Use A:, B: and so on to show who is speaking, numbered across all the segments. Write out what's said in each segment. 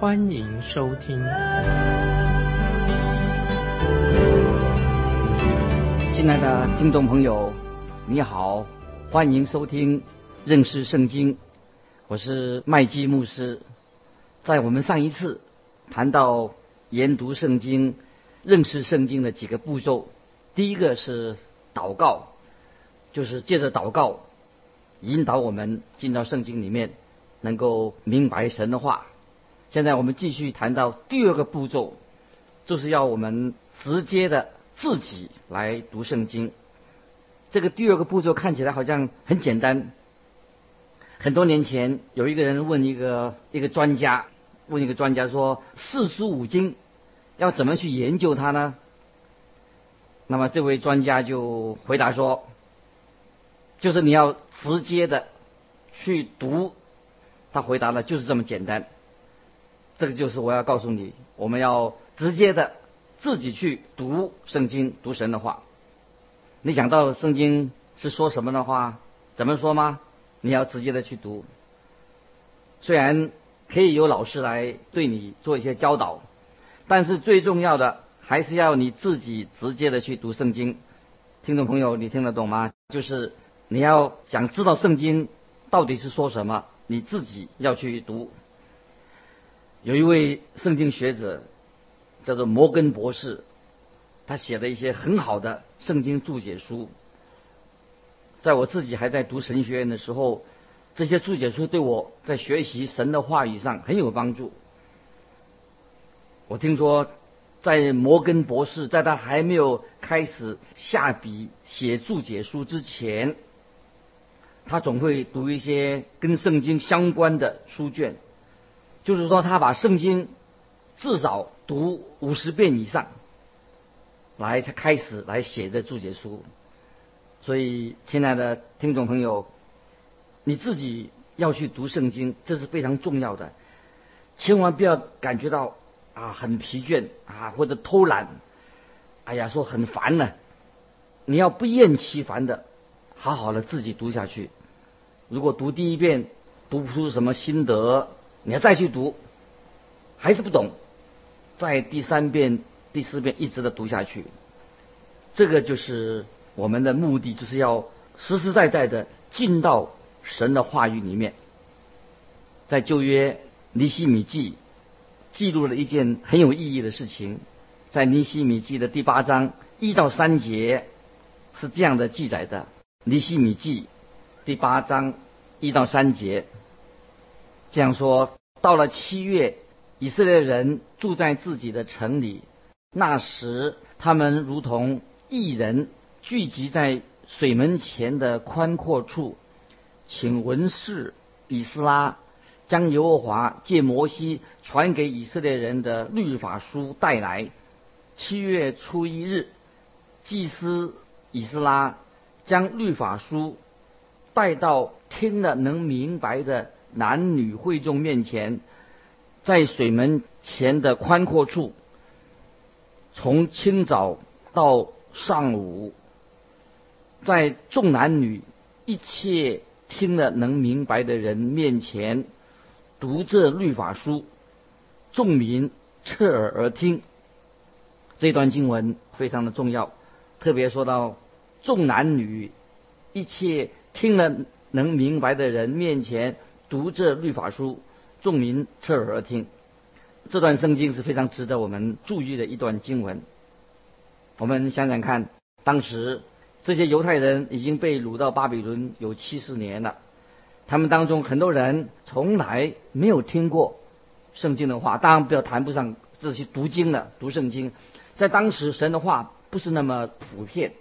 A: 欢迎收听。
B: 亲爱的听众朋友，你好，欢迎收听认识圣经。我是麦基牧师，在我们上一次谈到研读圣经、认识圣经的几个步骤，第一个是祷告，就是借着祷告引导我们进到圣经里面，能够明白神的话。现在我们继续谈到第二个步骤，就是要我们直接的自己来读圣经。这个第二个步骤看起来好像很简单。很多年前，有一个人问一个一个专家，问一个专家说：“四书五经要怎么去研究它呢？”那么这位专家就回答说：“就是你要直接的去读。”他回答的就是这么简单。这个就是我要告诉你，我们要直接的自己去读圣经，读神的话。你想到圣经是说什么的话，怎么说吗？你要直接的去读，虽然可以有老师来对你做一些教导，但是最重要的还是要你自己直接的去读圣经。听众朋友，你听得懂吗？就是你要想知道圣经到底是说什么，你自己要去读。有一位圣经学者叫做摩根博士，他写了一些很好的圣经注解书。在我自己还在读神学院的时候，这些注解书对我在学习神的话语上很有帮助。我听说，在摩根博士在他还没有开始下笔写注解书之前，他总会读一些跟圣经相关的书卷，就是说他把圣经至少读五十遍以上，来他开始来写这注解书。所以，亲爱的听众朋友，你自己要去读圣经，这是非常重要的。千万不要感觉到啊很疲倦啊或者偷懒，哎呀说很烦呢。你要不厌其烦的，好好的自己读下去。如果读第一遍读不出什么心得，你要再去读，还是不懂，在第三遍、第四遍一直的读下去。这个就是。我们的目的就是要实实在在的进到神的话语里面。在旧约尼西米记记录了一件很有意义的事情，在尼西米记的第八章一到三节是这样的记载的：尼西米记第八章一到三节这样说，到了七月，以色列人住在自己的城里，那时他们如同异人。聚集在水门前的宽阔处，请文士以斯拉将耶和华借摩西传给以色列人的律法书带来。七月初一日，祭司以斯拉将律法书带到听了能明白的男女会众面前，在水门前的宽阔处，从清早到上午。在众男女一切听了能明白的人面前读这律法书，众民侧耳而听。这段经文非常的重要，特别说到众男女一切听了能明白的人面前读这律法书，众民侧耳而听。这段圣经是非常值得我们注意的一段经文。我们想想看，当时。这些犹太人已经被掳到巴比伦有七十年了，他们当中很多人从来没有听过圣经的话，当然不要谈不上这些读经了读圣经。在当时，神的话不是那么普遍，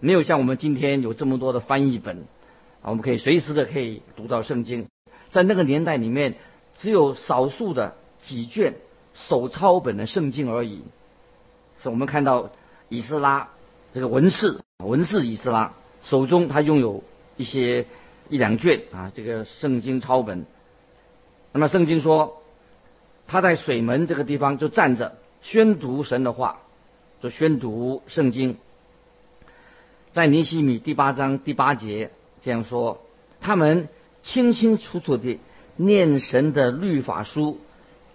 B: 没有像我们今天有这么多的翻译本，我们可以随时的可以读到圣经。在那个年代里面，只有少数的几卷手抄本的圣经而已。是我们看到以斯拉这个文士，文士以斯拉手中他拥有一些一两卷啊，这个圣经抄本。那么圣经说，他在水门这个地方就站着宣读神的话，就宣读圣经。在尼西米第八章第八节这样说：他们清清楚楚地念神的律法书，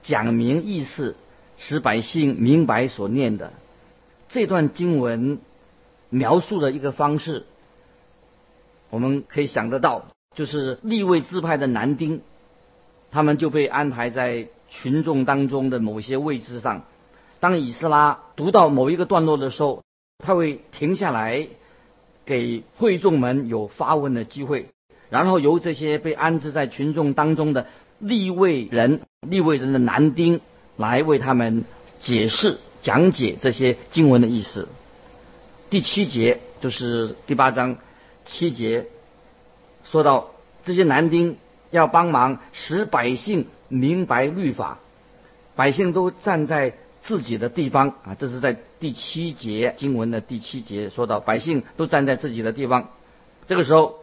B: 讲明意思，使百姓明白所念的。这段经文描述的一个方式，我们可以想得到，就是立位自派的男丁，他们就被安排在群众当中的某些位置上。当以斯拉读到某一个段落的时候，他会停下来。给会众们有发问的机会，然后由这些被安置在群众当中的立位人、立位人的男丁来为他们解释、讲解这些经文的意思。第七节就是第八章七节，说到这些男丁要帮忙使百姓明白律法，百姓都站在。自己的地方啊，这是在第七节经文的第七节说到，百姓都站在自己的地方。这个时候，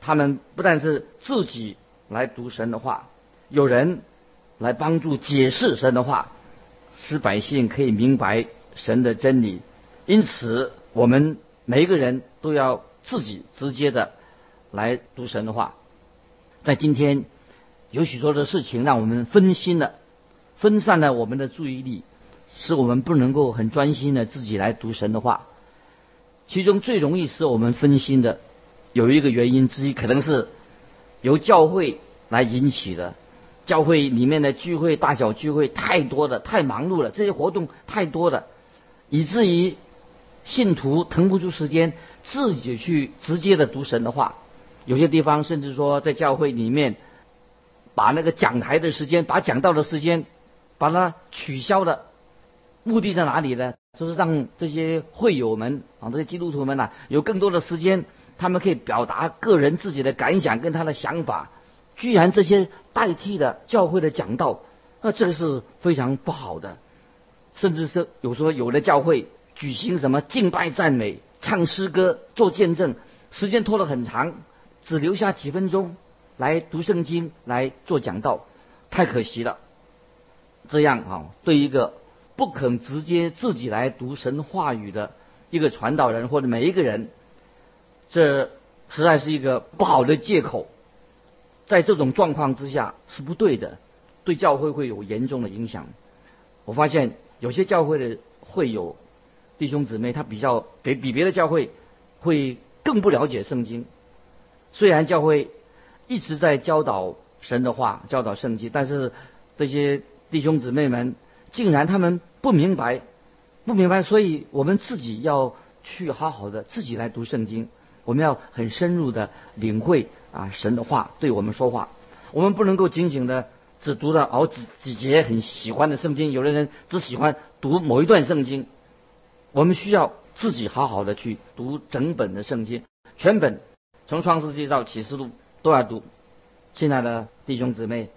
B: 他们不但是自己来读神的话，有人来帮助解释神的话，使百姓可以明白神的真理。因此，我们每一个人都要自己直接的来读神的话。在今天，有许多的事情让我们分心了，分散了我们的注意力。使我们不能够很专心的自己来读神的话，其中最容易使我们分心的有一个原因之一，可能是由教会来引起的。教会里面的聚会、大小聚会太多了，太忙碌了，这些活动太多了，以至于信徒腾不出时间自己去直接的读神的话。有些地方甚至说，在教会里面把那个讲台的时间、把讲道的时间，把它取消了。目的在哪里呢？就是让这些会友们啊，这些基督徒们呐，有更多的时间，他们可以表达个人自己的感想跟他的想法。居然这些代替了教会的讲道，那这个是非常不好的。甚至是有时候有的教会举行什么敬拜赞美、唱诗歌、做见证，时间拖了很长，只留下几分钟来读圣经、来做讲道，太可惜了。这样啊，对一个。不肯直接自己来读神话语的一个传道人或者每一个人，这实在是一个不好的借口。在这种状况之下是不对的，对教会会有严重的影响。我发现有些教会的会有弟兄姊妹，他比较比比别的教会会更不了解圣经。虽然教会一直在教导神的话，教导圣经，但是这些弟兄姊妹们竟然他们。不明白，不明白，所以我们自己要去好好的自己来读圣经。我们要很深入的领会啊神的话对我们说话。我们不能够仅仅的只读到熬几几节很喜欢的圣经。有的人只喜欢读某一段圣经。我们需要自己好好的去读整本的圣经，全本从创世纪到启示录都要读。亲爱的弟兄姊妹，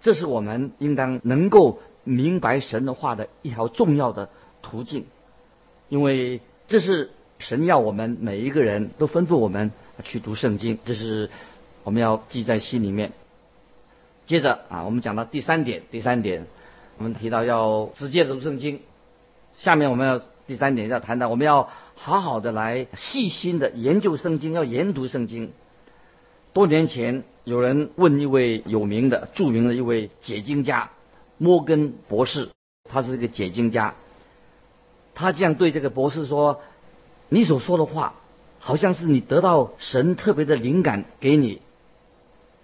B: 这是我们应当能够。明白神的话的一条重要的途径，因为这是神要我们每一个人都吩咐我们去读圣经，这是我们要记在心里面。接着啊，我们讲到第三点，第三点，我们提到要直接读圣经。下面我们要第三点要谈到，我们要好好的来细心的研究圣经，要研读圣经。多年前，有人问一位有名的、著名的一位解经家。摩根博士，他是一个解经家。他这样对这个博士说：“你所说的话，好像是你得到神特别的灵感给你，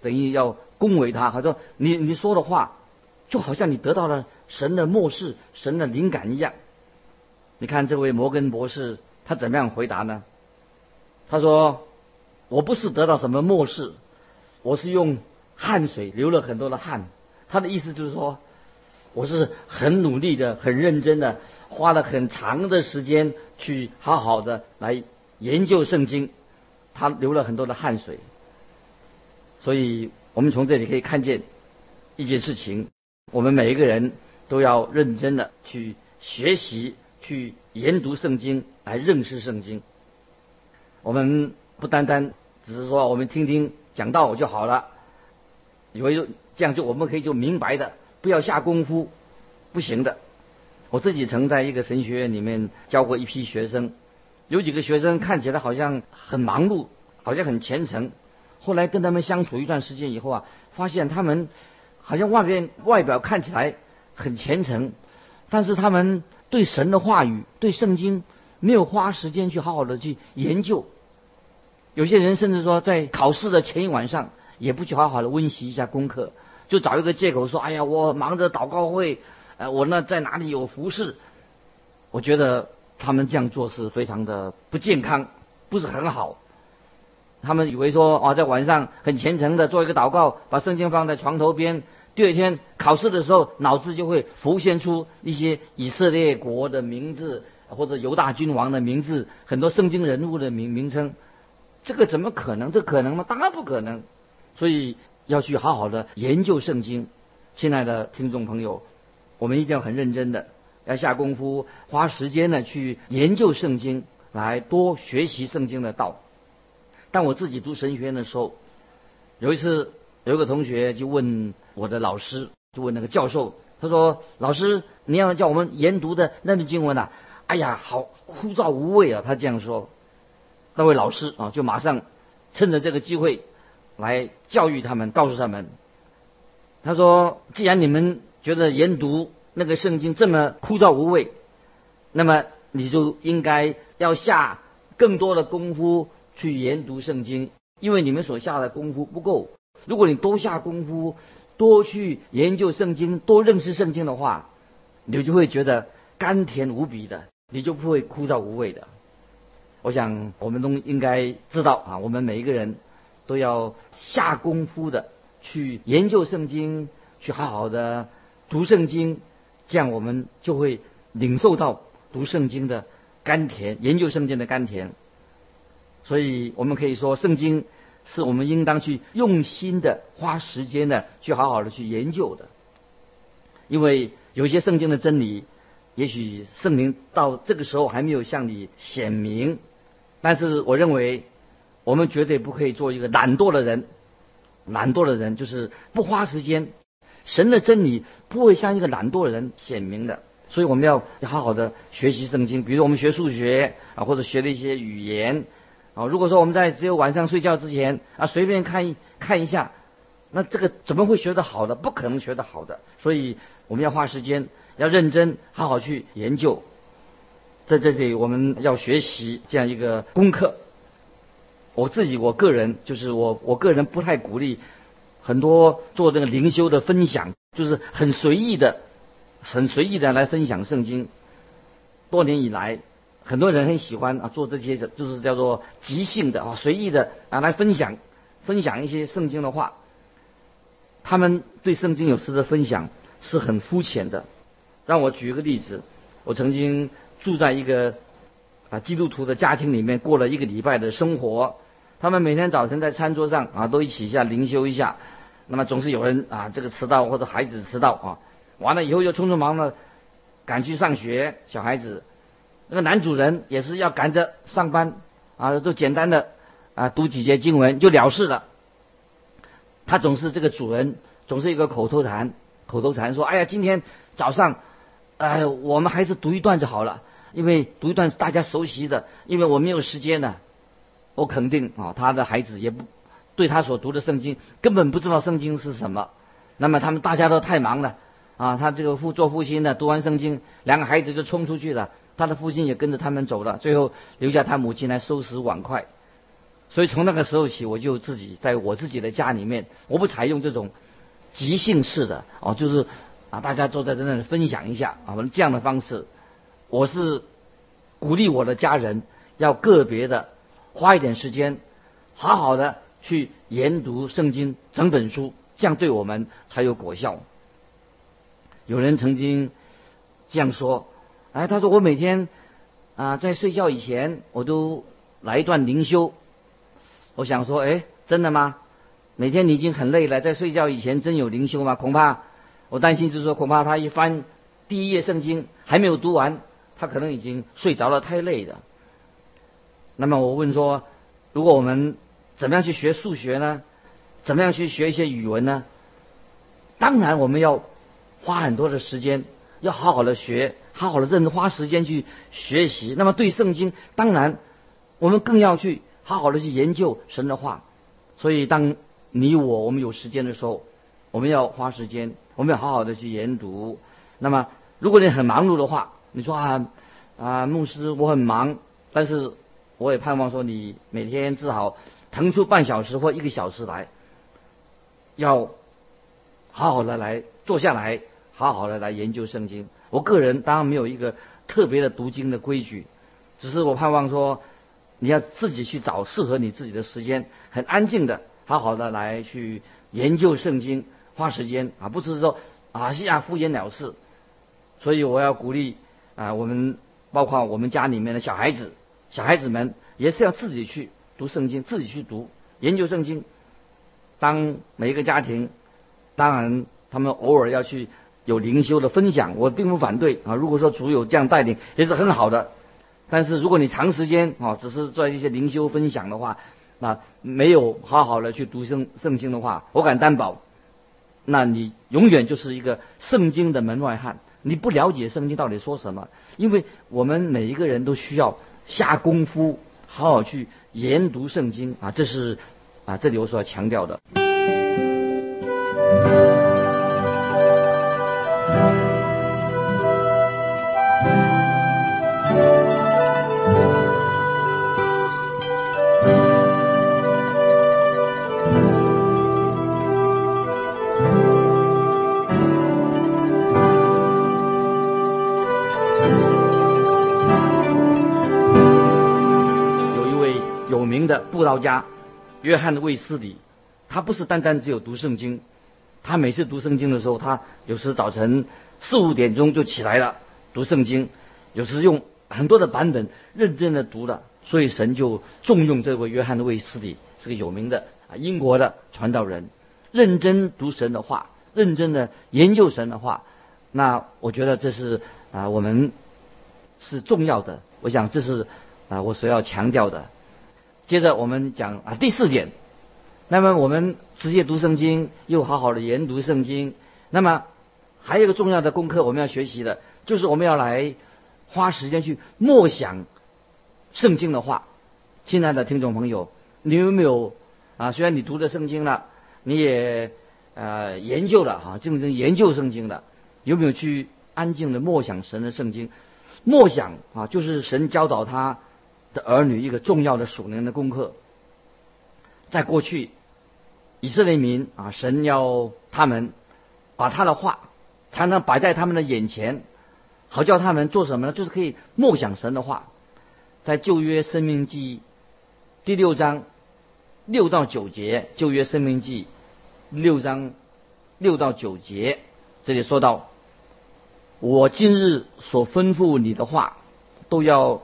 B: 等于要恭维他。他说：你你说的话，就好像你得到了神的漠视、神的灵感一样。你看这位摩根博士，他怎么样回答呢？他说：我不是得到什么漠视，我是用汗水流了很多的汗。他的意思就是说。”我是很努力的，很认真的，花了很长的时间去好好的来研究圣经，他流了很多的汗水。所以我们从这里可以看见一件事情：我们每一个人都要认真的去学习、去研读圣经，来认识圣经。我们不单单只是说我们听听讲道就好了，以为这样就我们可以就明白的，不要下功夫，不行的。我自己曾在一个神学院里面教过一批学生，有几个学生看起来好像很忙碌，好像很虔诚。后来跟他们相处一段时间以后啊，发现他们好像外边外表看起来很虔诚，但是他们对神的话语、对圣经没有花时间去好好的去研究。有些人甚至说，在考试的前一晚上也不去好好的温习一下功课，就找一个借口说：“哎呀，我忙着祷告会，呃，我那在哪里有服饰。”我觉得他们这样做是非常的不健康，不是很好。他们以为说啊，在晚上很虔诚的做一个祷告，把圣经放在床头边，第二天考试的时候，脑子就会浮现出一些以色列国的名字或者犹大君王的名字，很多圣经人物的名名称。这个怎么可能？这可能吗？当然不可能。所以要去好好的研究圣经。亲爱的听众朋友，我们一定要很认真的，要下功夫，花时间呢去研究圣经，来多学习圣经的道。但我自己读神学院的时候，有一次有一个同学就问我的老师，就问那个教授，他说：“老师，你要叫我们研读的那段经文呐，哎呀，好枯燥无味啊！”他这样说。那位老师啊，就马上趁着这个机会来教育他们，告诉他们，他说：“既然你们觉得研读那个圣经这么枯燥无味，那么你就应该要下更多的功夫。”去研读圣经，因为你们所下的功夫不够。如果你多下功夫，多去研究圣经，多认识圣经的话，你就会觉得甘甜无比的，你就不会枯燥无味的。我想我们都应该知道啊，我们每一个人都要下功夫的去研究圣经，去好好的读圣经，这样我们就会领受到读圣经的甘甜，研究圣经的甘甜。所以，我们可以说，圣经是我们应当去用心的、花时间的去好好的去研究的。因为有些圣经的真理，也许圣灵到这个时候还没有向你显明。但是，我认为我们绝对不可以做一个懒惰的人。懒惰的人就是不花时间，神的真理不会向一个懒惰的人显明的。所以，我们要好好的学习圣经。比如，我们学数学啊，或者学的一些语言。啊，如果说我们在只有晚上睡觉之前啊，随便看一看一下，那这个怎么会学得好的？不可能学得好的。所以我们要花时间，要认真，好好去研究。在这里，我们要学习这样一个功课。我自己，我个人就是我，我个人不太鼓励很多做这个灵修的分享，就是很随意的、很随意的来分享圣经。多年以来。很多人很喜欢啊做这些，就是叫做即兴的啊随意的啊来分享分享一些圣经的话。他们对圣经有时的分享是很肤浅的。让我举一个例子，我曾经住在一个啊基督徒的家庭里面过了一个礼拜的生活。他们每天早晨在餐桌上啊都一起一下灵修一下。那么总是有人啊这个迟到或者孩子迟到啊，完了以后又匆匆忙忙赶去上学，小孩子。那个男主人也是要赶着上班啊，就简单的啊读几节经文就了事了。他总是这个主人总是一个口头禅，口头禅说：“哎呀，今天早上，哎，我们还是读一段就好了，因为读一段是大家熟悉的，因为我没有时间呢。”我肯定啊，他的孩子也不对他所读的圣经根本不知道圣经是什么。那么他们大家都太忙了啊，他这个父做父亲的读完圣经，两个孩子就冲出去了。他的父亲也跟着他们走了，最后留下他母亲来收拾碗筷。所以从那个时候起，我就自己在我自己的家里面，我不采用这种即兴式的哦，就是啊，大家坐在在那里分享一下啊，这样的方式。我是鼓励我的家人要个别的花一点时间，好好的去研读圣经整本书，这样对我们才有果效。有人曾经这样说。哎，他说我每天啊在睡觉以前，我都来一段灵修。我想说，哎，真的吗？每天你已经很累了，在睡觉以前真有灵修吗？恐怕我担心就是说，恐怕他一翻第一页圣经还没有读完，他可能已经睡着了，太累了。那么我问说，如果我们怎么样去学数学呢？怎么样去学一些语文呢？当然我们要花很多的时间，要好好的学，好好的认真花时间去学习。那么对圣经，当然我们更要去好好的去研究神的话。所以当你我我们有时间的时候，我们要花时间，我们要好好的去研读。那么如果你很忙碌的话，你说啊啊牧师我很忙，但是我也盼望说你每天至少腾出半小时或一个小时来。要好好的来坐下来，好好的来研究圣经。我个人当然没有一个特别的读经的规矩，只是我盼望说，你要自己去找适合你自己的时间，很安静的，好好的来去研究圣经，花时间啊，不是说啊是啊敷衍了事。所以我要鼓励啊，我们包括我们家里面的小孩子，小孩子们也是要自己去读圣经，自己去读研究圣经。当每一个家庭，当然他们偶尔要去有灵修的分享，我并不反对啊。如果说主有这样带领，也是很好的。但是如果你长时间啊，只是做一些灵修分享的话，那没有好好的去读圣圣经的话，我敢担保，那你永远就是一个圣经的门外汉。你不了解圣经到底说什么，因为我们每一个人都需要下功夫，好好去研读圣经啊，这是。啊，这里我所要强调的，名的布道家。约翰的卫斯理，他不是单单只有读圣经，他每次读圣经的时候，他有时早晨四五点钟就起来了读圣经，有时用很多的版本认真的读了，所以神就重用这位约翰的卫斯理，是个有名的啊英国的传道人，认真读神的话，认真的研究神的话，那我觉得这是啊我们是重要的，我想这是啊我所要强调的。接着我们讲啊第四点，那么我们直接读圣经，又好好的研读圣经。那么还有一个重要的功课我们要学习的，就是我们要来花时间去默想圣经的话。亲爱的听众朋友，你有没有啊？虽然你读的圣经了，你也呃研究了哈，正正研究圣经的，有没有去安静的默想神的圣经？默想啊，就是神教导他。的儿女一个重要的属灵的功课，在过去，以色列民啊，神要他们把他的话常常摆在他们的眼前，好叫他们做什么呢？就是可以默想神的话。在旧约生命记第六章六到九节，旧约生命记六章六到九节，这里说到：我今日所吩咐你的话，都要。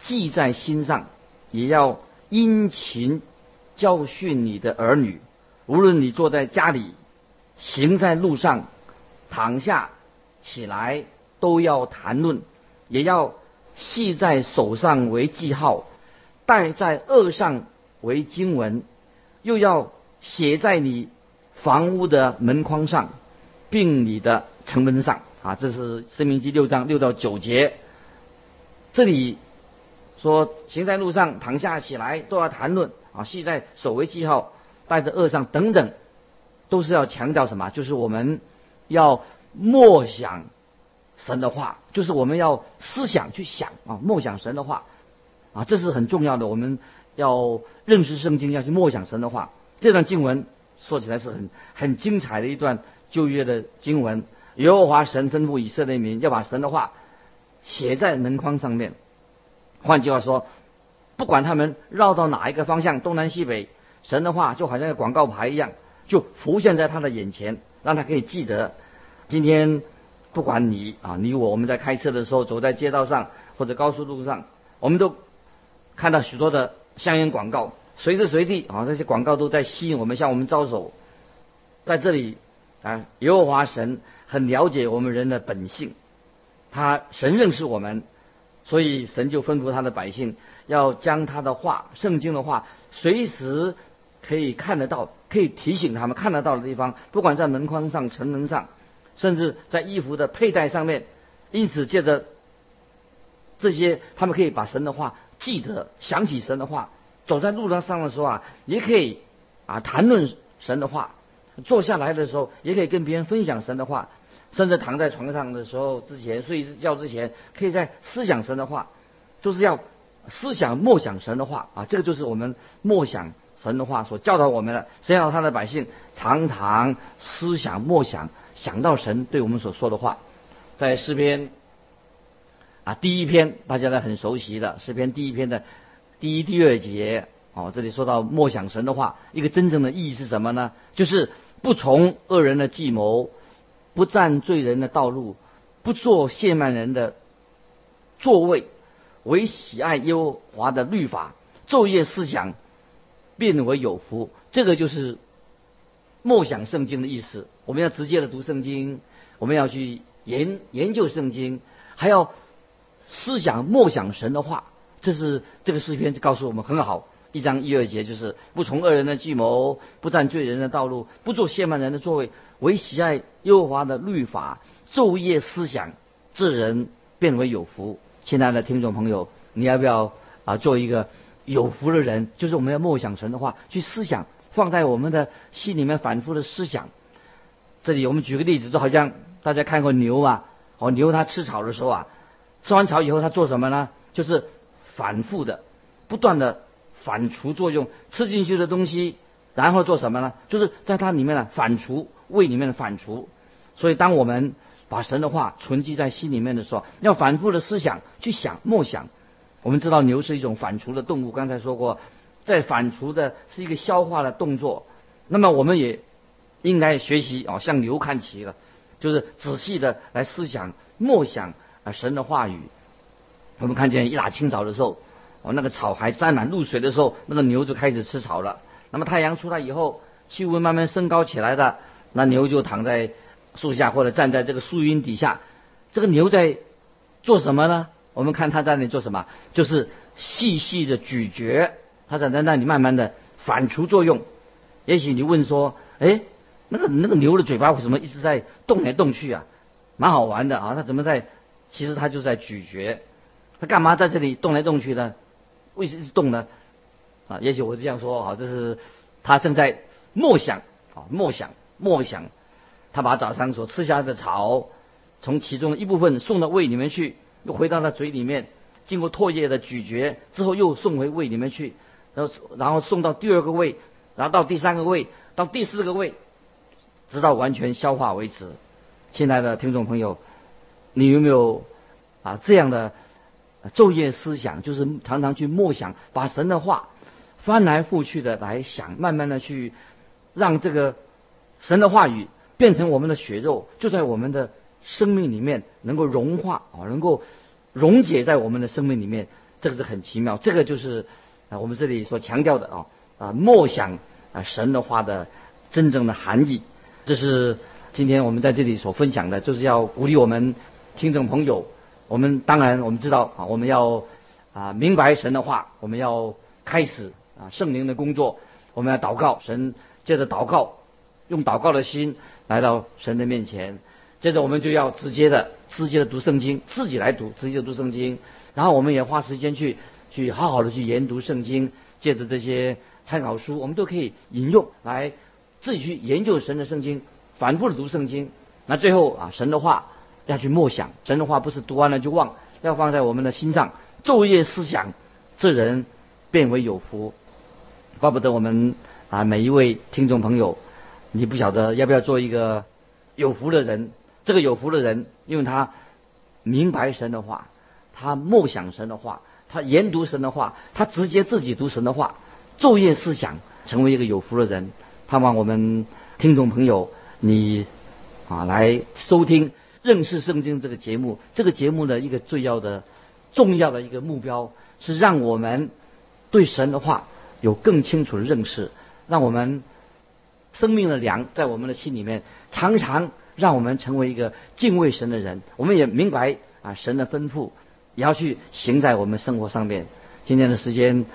B: 记在心上，也要殷勤教训你的儿女。无论你坐在家里，行在路上，躺下起来，都要谈论；也要系在手上为记号，戴在额上为经文，又要写在你房屋的门框上，并你的城门上。啊，这是《生命记》六章六到九节，这里。说行在路上，躺下起来都要谈论啊，系在手为记号，带着恶上等等，都是要强调什么？就是我们要默想神的话，就是我们要思想去想啊，默想神的话啊，这是很重要的。我们要认识圣经，要去默想神的话。这段经文说起来是很很精彩的一段旧约的经文。耶和华神吩咐以色列民要把神的话写在门框上面。换句话说，不管他们绕到哪一个方向，东南西北，神的话就好像广告牌一样，就浮现在他的眼前，让他可以记得。今天不管你啊，你我，我们在开车的时候，走在街道上或者高速路上，我们都看到许多的香烟广告，随时随地啊，这些广告都在吸引我们，向我们招手。在这里啊，耶和华神很了解我们人的本性，他神认识我们，所以神就吩咐他的百姓要将他的话、圣经的话，随时可以看得到，可以提醒他们看得到的地方，不管在门框上、城门上，甚至在衣服的佩戴上面。因此，借着这些，他们可以把神的话记得，想起神的话，走在路上的时候啊，也可以啊谈论神的话；坐下来的时候，也可以跟别人分享神的话；甚至躺在床上的时候，之前睡觉之前，可以在思想神的话，就是要思想默想神的话啊。这个就是我们默想神的话所教导我们的，先让他的百姓常常思想默想，想到神对我们所说的话，在诗篇。啊，第一篇大家都很熟悉的诗篇第一篇的第一、第二节哦，这里说到默想神的话，一个真正的意义是什么呢？就是不从恶人的计谋，不占罪人的道路，不做亵慢人的座位，唯喜爱耶和华的律法，昼夜思想，变为有福。这个就是默想圣经的意思。我们要直接的读圣经，我们要去研研究圣经，还要。思想默想神的话，这是这个诗篇就告诉我们很好。一章一二节就是不从恶人的计谋，不占罪人的道路，不做亵慢人的座位，唯喜爱耶和华的律法，昼夜思想，这人变为有福。亲爱的听众朋友，你要不要啊做一个有福的人？就是我们要默想神的话，去思想，放在我们的心里面反复的思想。这里我们举个例子，就好像大家看过牛啊，哦牛它吃草的时候啊。吃完草以后，它做什么呢？就是反复的、不断的反刍作用，吃进去的东西，然后做什么呢？就是在它里面呢反刍，胃里面的反刍。所以，当我们把神的话存积在心里面的时候，要反复的思想、去想、默想。我们知道牛是一种反刍的动物，刚才说过，在反刍的是一个消化的动作。那么，我们也应该学习哦，向牛看齐了，就是仔细的来思想、默想啊。神的话语，我们看见一大清早的时候，哦，那个草还沾满露水的时候，那个牛就开始吃草了。那么太阳出来以后，气温慢慢升高起来的，那牛就躺在树下或者站在这个树荫底下。这个牛在做什么呢？我们看它在那里做什么，就是细细的咀嚼，它在在那里慢慢的反刍作用。也许你问说，哎，那个那个牛的嘴巴为什么一直在动来动去啊？蛮好玩的啊，它怎么在？其实它就在咀嚼，它干嘛在这里动来动去呢？为什么动呢？啊，也许我是这样说啊，这是他正在默想啊，默想默想，他把早上所吃下的草，从其中一部分送到胃里面去，又回到他嘴里面，经过唾液的咀嚼之后，又送回胃里面去，然后然后送到第二个胃，然后到第三个胃，到第四个胃，直到完全消化为止。亲爱的听众朋友。你有没有啊这样的昼夜思想？就是常常去默想，把神的话翻来覆去的来想，慢慢的去让这个神的话语变成我们的血肉，就在我们的生命里面能够融化啊，能够溶解在我们的生命里面。这个是很奇妙，这个就是啊我们这里所强调的啊啊默想啊神的话的真正的含义。这是今天我们在这里所分享的，就是要鼓励我们。听众朋友，我们当然我们知道啊，我们要啊明白神的话，我们要开始啊圣灵的工作，我们要祷告，神接着祷告，用祷告的心来到神的面前，接着我们就要直接的直接的读圣经，自己来读，直接读圣经，然后我们也花时间去去好好的去研读圣经，借着这些参考书，我们都可以引用来自己去研究神的圣经，反复的读圣经，那最后啊神的话。要去默想神的话，不是读完了就忘，要放在我们的心上，昼夜思想，这人变为有福。怪不得我们啊，每一位听众朋友，你不晓得要不要做一个有福的人？这个有福的人，因为他明白神的话，他默想神的话，他研读神的话，他直接自己读神的话，昼夜思想，成为一个有福的人。盼望我们听众朋友，你啊来收听。认识圣经这个节目，这个节目的一个最要的、重要的一个目标是让我们对神的话有更清楚的认识，让我们生命的粮在我们的心里面常常让我们成为一个敬畏神的人。我们也明白啊，神的吩咐也要去行在我们生活上面。今天的时间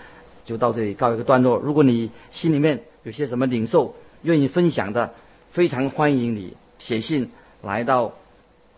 B: 就到这里告一个段落。如果你心里面有些什么领受，愿意分享的，非常欢迎你写信来到。